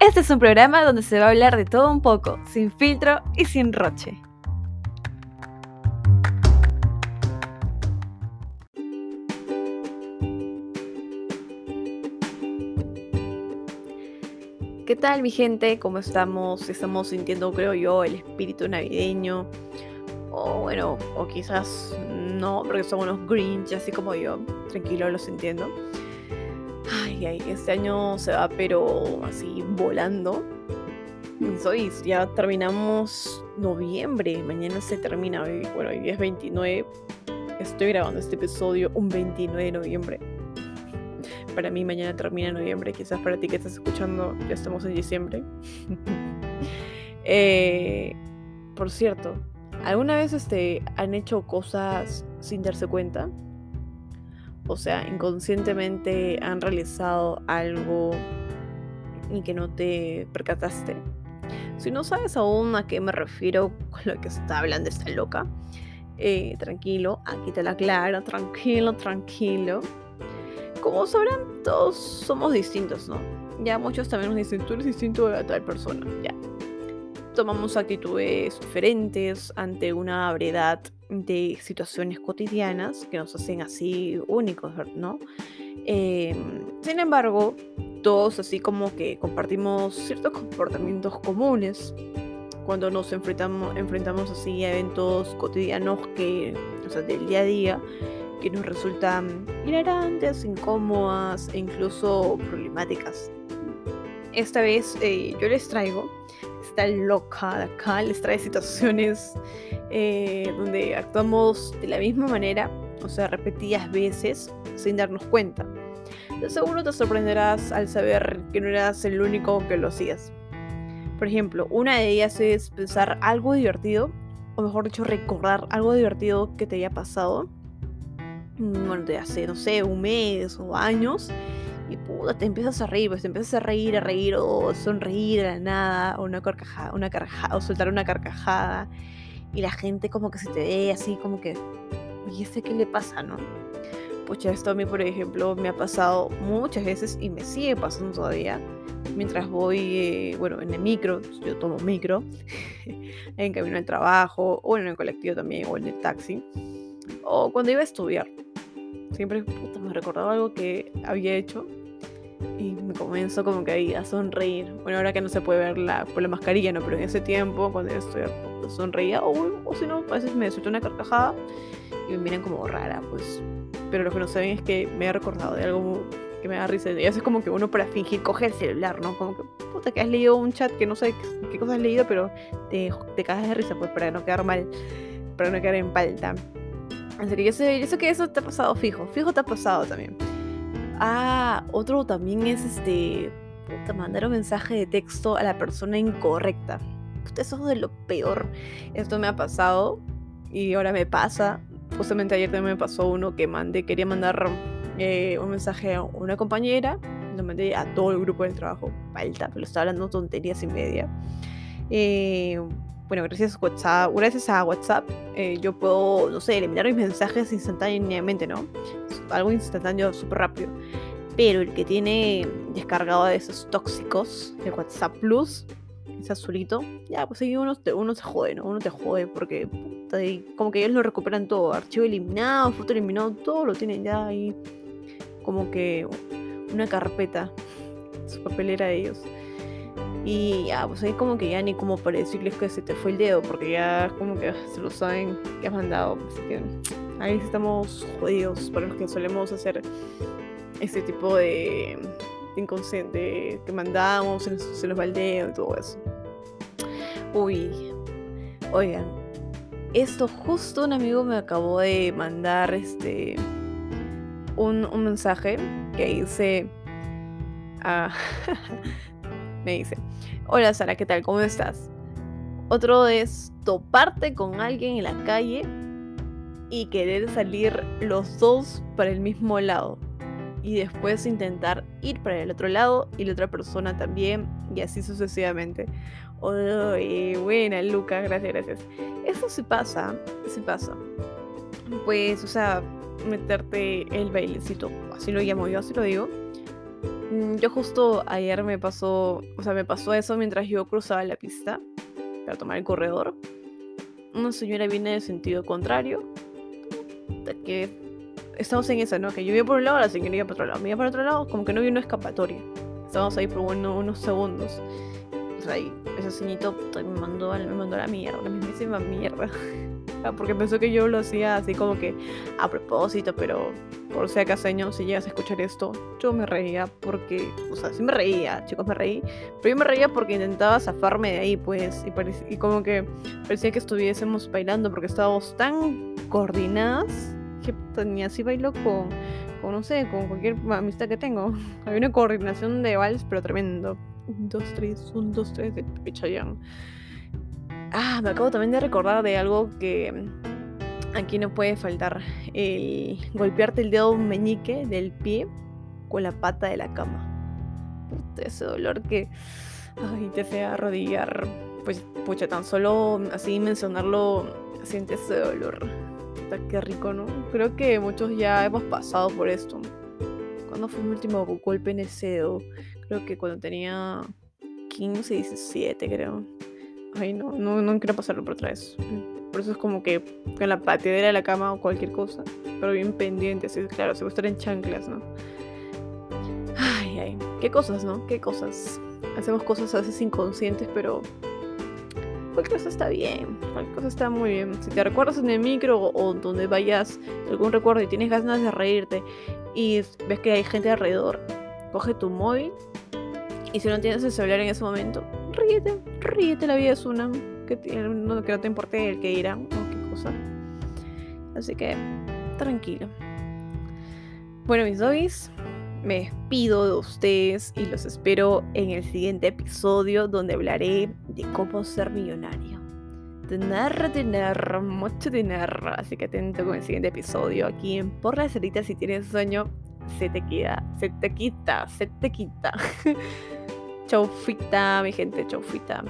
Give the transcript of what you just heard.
Este es un programa donde se va a hablar de todo un poco, sin filtro y sin roche. ¿Qué tal mi gente? ¿Cómo estamos? Estamos sintiendo, creo yo, el espíritu navideño. O bueno, o quizás no, porque somos unos Grinch, así como yo. Tranquilo, los entiendo. Este año se va, pero así volando. Soy, ya terminamos noviembre. Mañana se termina. Bueno, hoy es 29. Estoy grabando este episodio un 29 de noviembre. Para mí mañana termina noviembre. Quizás para ti que estás escuchando ya estamos en diciembre. Eh, por cierto, ¿alguna vez este, han hecho cosas sin darse cuenta? O sea, inconscientemente han realizado algo y que no te percataste. Si no sabes aún a qué me refiero con lo que está hablando esta loca, eh, tranquilo, aquí te la aclaro, tranquilo, tranquilo. Como sabrán, todos somos distintos, ¿no? Ya muchos también nos dicen, tú eres distinto a tal persona, ya. Tomamos actitudes diferentes ante una variedad de situaciones cotidianas que nos hacen así únicos, ¿no? Em, sin embargo, todos así como que compartimos ciertos comportamientos comunes cuando nos enfrentamos, enfrentamos así a eventos cotidianos que, o sea, del día a día, que nos resultan hilarantes, incómodas e incluso problemáticas. Esta vez eh, yo les traigo, esta loca de acá, les trae situaciones eh, donde actuamos de la misma manera, o sea, repetidas veces, sin darnos cuenta. De seguro te sorprenderás al saber que no eras el único que lo hacías. Por ejemplo, una de ellas es pensar algo divertido, o mejor dicho, recordar algo divertido que te haya pasado, mm, bueno, de hace, no sé, un mes o años, y puta, te empiezas a reír, pues te empiezas a reír, a reír, o sonreír a la nada, o una carcajada, una carcajada, o soltar una carcajada y la gente como que se te ve así como que, ¿y este qué le pasa, no? Pucha, esto a mí, por ejemplo, me ha pasado muchas veces y me sigue pasando todavía. Mientras voy, eh, bueno, en el micro, yo tomo micro, en camino al trabajo, o en el colectivo también, o en el taxi, o cuando iba a estudiar. Siempre puta, me recordaba algo que había hecho y me comenzó como que ahí a sonreír. Bueno, ahora que no se puede ver la, por la mascarilla, ¿no? Pero en ese tiempo, cuando yo estudiar, pues, sonreía, o, o si no, a veces me suelto una carcajada y me miran como rara, pues. Pero lo que no saben es que me he recordado de algo que me da risa. Y eso es como que uno para fingir coge el celular, ¿no? Como que, puta, que has leído un chat que no sé qué, cosa has leído, pero te, te cagas de risa, pues, para no quedar mal, para no quedar en palta. En serio, yo sé, yo sé que eso te ha pasado fijo, fijo te ha pasado también. Ah, otro también es este. Mandar un mensaje de texto a la persona incorrecta. Puta, eso es de lo peor. Esto me ha pasado y ahora me pasa. Justamente ayer también me pasó uno que mandé, quería mandar eh, un mensaje a una compañera. Lo mandé a todo el grupo del trabajo. Falta, pero estaba hablando tonterías y media. Eh, bueno, gracias a WhatsApp, gracias a WhatsApp eh, yo puedo, no sé, eliminar mis mensajes instantáneamente, ¿no? Algo instantáneo súper rápido. Pero el que tiene descargado de esos tóxicos de WhatsApp Plus, ese azulito, ya, pues ahí uno, uno se jode, ¿no? Uno te jode porque como que ellos lo recuperan todo. Archivo eliminado, foto eliminado, todo lo tienen ya ahí como que una carpeta, su papelera de ellos. Y ya, pues ahí como que ya ni como para decirles que se te fue el dedo, porque ya como que se lo saben que has mandado. Así que ahí estamos jodidos para los que solemos hacer este tipo de, inconsciente que mandamos, se, se los va el dedo y todo eso. Uy, oigan, esto justo un amigo me acabó de mandar este un, un mensaje que dice ah, me dice, hola Sara, ¿qué tal? ¿Cómo estás? Otro es toparte con alguien en la calle y querer salir los dos para el mismo lado. Y después intentar ir para el otro lado y la otra persona también. Y así sucesivamente. Uy, buena, Lucas, gracias, gracias. Eso sí pasa, sí pasa. Pues, o sea, meterte el bailecito, así lo llamo yo, así lo digo yo justo ayer me pasó, o sea, me pasó eso mientras yo cruzaba la pista para tomar el corredor. Una señora viene de sentido contrario. Que estamos en esa, ¿no? Que yo iba por un lado, la señora iba por otro lado. Me iba por otro lado, como que no había una escapatoria. Estábamos ahí por unos segundos. O sea, y ese ceñito me mandó, me mandó a la mierda, la mismísima mierda. porque pensó que yo lo hacía así como que a propósito, pero por si acaso si llegas a escuchar esto, yo me reía porque, o sea, sí me reía, chicos, me reí, pero yo me reía porque intentaba zafarme de ahí, pues, y, y como que parecía que estuviésemos bailando porque estábamos tan coordinadas que ni así bailo con, con, no sé, con cualquier amistad que tengo. Había una coordinación de vals, pero tremendo. Un, dos, tres, un, dos, tres, de Pichayán. Ah, me acabo también de recordar de algo que mm, aquí no puede faltar. El golpearte el dedo meñique del pie con la pata de la cama. Ese dolor que ay, te hace arrodillar. Pues, pucha, tan solo así mencionarlo, sientes ese dolor. Qué rico, ¿no? Creo que muchos ya hemos pasado por esto. ¿Cuándo fue mi último golpe en el dedo? Creo que cuando tenía 15, 17, creo. Ay, no, no, quiero pasarlo por otra vez. Por eso es como que con la patedera de la cama o cualquier cosa. Pero bien pendiente, así, claro, se estar en chanclas, ¿no? Ay, ay. Qué cosas, ¿no? Qué cosas. Hacemos cosas a veces inconscientes, pero cualquier cosa está bien, cualquier cosa está muy bien. Si te recuerdas en el micro o donde vayas algún recuerdo y tienes ganas de reírte y ves que hay gente alrededor, coge tu móvil y si no tienes el celular en ese momento, ríete, ríete, la vida es una. Que, no, que no te importe el que irá o qué cosa. Así que, tranquilo. Bueno, mis doggies, me despido de ustedes y los espero en el siguiente episodio donde hablaré de cómo ser millonario. Tener, tener, mucho dinero. Así que atento con el siguiente episodio aquí en Por la Cerita si tienes sueño. Se te queda, se te quita, se te quita. Chaufita, mi gente, chaufita.